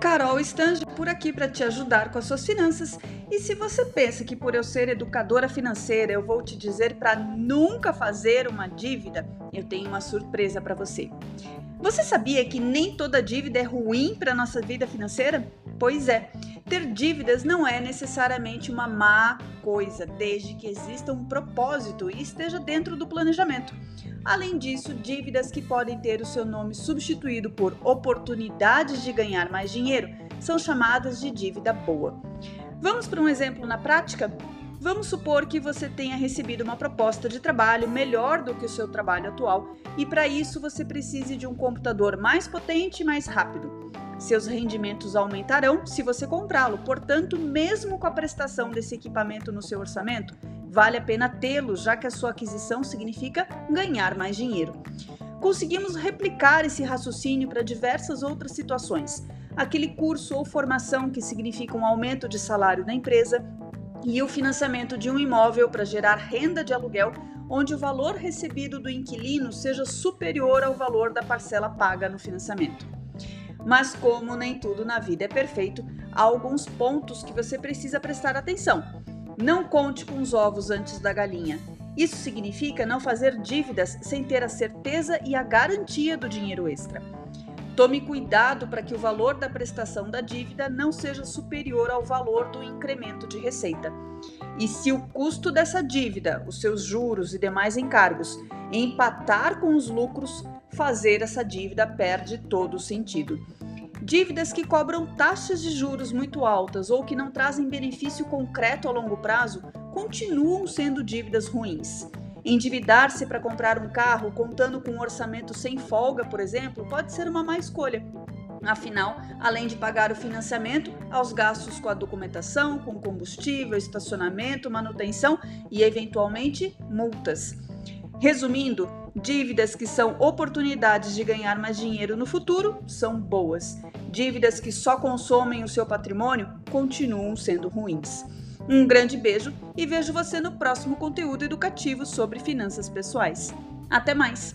Carol Stange por aqui para te ajudar com as suas finanças. E se você pensa que por eu ser educadora financeira eu vou te dizer para nunca fazer uma dívida, eu tenho uma surpresa para você. Você sabia que nem toda dívida é ruim para nossa vida financeira? Pois é, ter dívidas não é necessariamente uma má coisa, desde que exista um propósito e esteja dentro do planejamento. Além disso, dívidas que podem ter o seu nome substituído por oportunidades de ganhar mais dinheiro são chamadas de dívida boa. Vamos para um exemplo na prática? Vamos supor que você tenha recebido uma proposta de trabalho melhor do que o seu trabalho atual e para isso você precise de um computador mais potente e mais rápido. Seus rendimentos aumentarão se você comprá-lo, portanto, mesmo com a prestação desse equipamento no seu orçamento, vale a pena tê-lo, já que a sua aquisição significa ganhar mais dinheiro. Conseguimos replicar esse raciocínio para diversas outras situações. Aquele curso ou formação que significa um aumento de salário da empresa e o financiamento de um imóvel para gerar renda de aluguel, onde o valor recebido do inquilino seja superior ao valor da parcela paga no financiamento. Mas, como nem tudo na vida é perfeito, há alguns pontos que você precisa prestar atenção. Não conte com os ovos antes da galinha. Isso significa não fazer dívidas sem ter a certeza e a garantia do dinheiro extra. Tome cuidado para que o valor da prestação da dívida não seja superior ao valor do incremento de receita. E se o custo dessa dívida, os seus juros e demais encargos empatar com os lucros, fazer essa dívida perde todo o sentido. Dívidas que cobram taxas de juros muito altas ou que não trazem benefício concreto a longo prazo continuam sendo dívidas ruins. Endividar-se para comprar um carro contando com um orçamento sem folga, por exemplo, pode ser uma má escolha. Afinal, além de pagar o financiamento, há os gastos com a documentação, com combustível, estacionamento, manutenção e, eventualmente, multas. Resumindo, dívidas que são oportunidades de ganhar mais dinheiro no futuro são boas. Dívidas que só consomem o seu patrimônio continuam sendo ruins. Um grande beijo e vejo você no próximo conteúdo educativo sobre finanças pessoais. Até mais!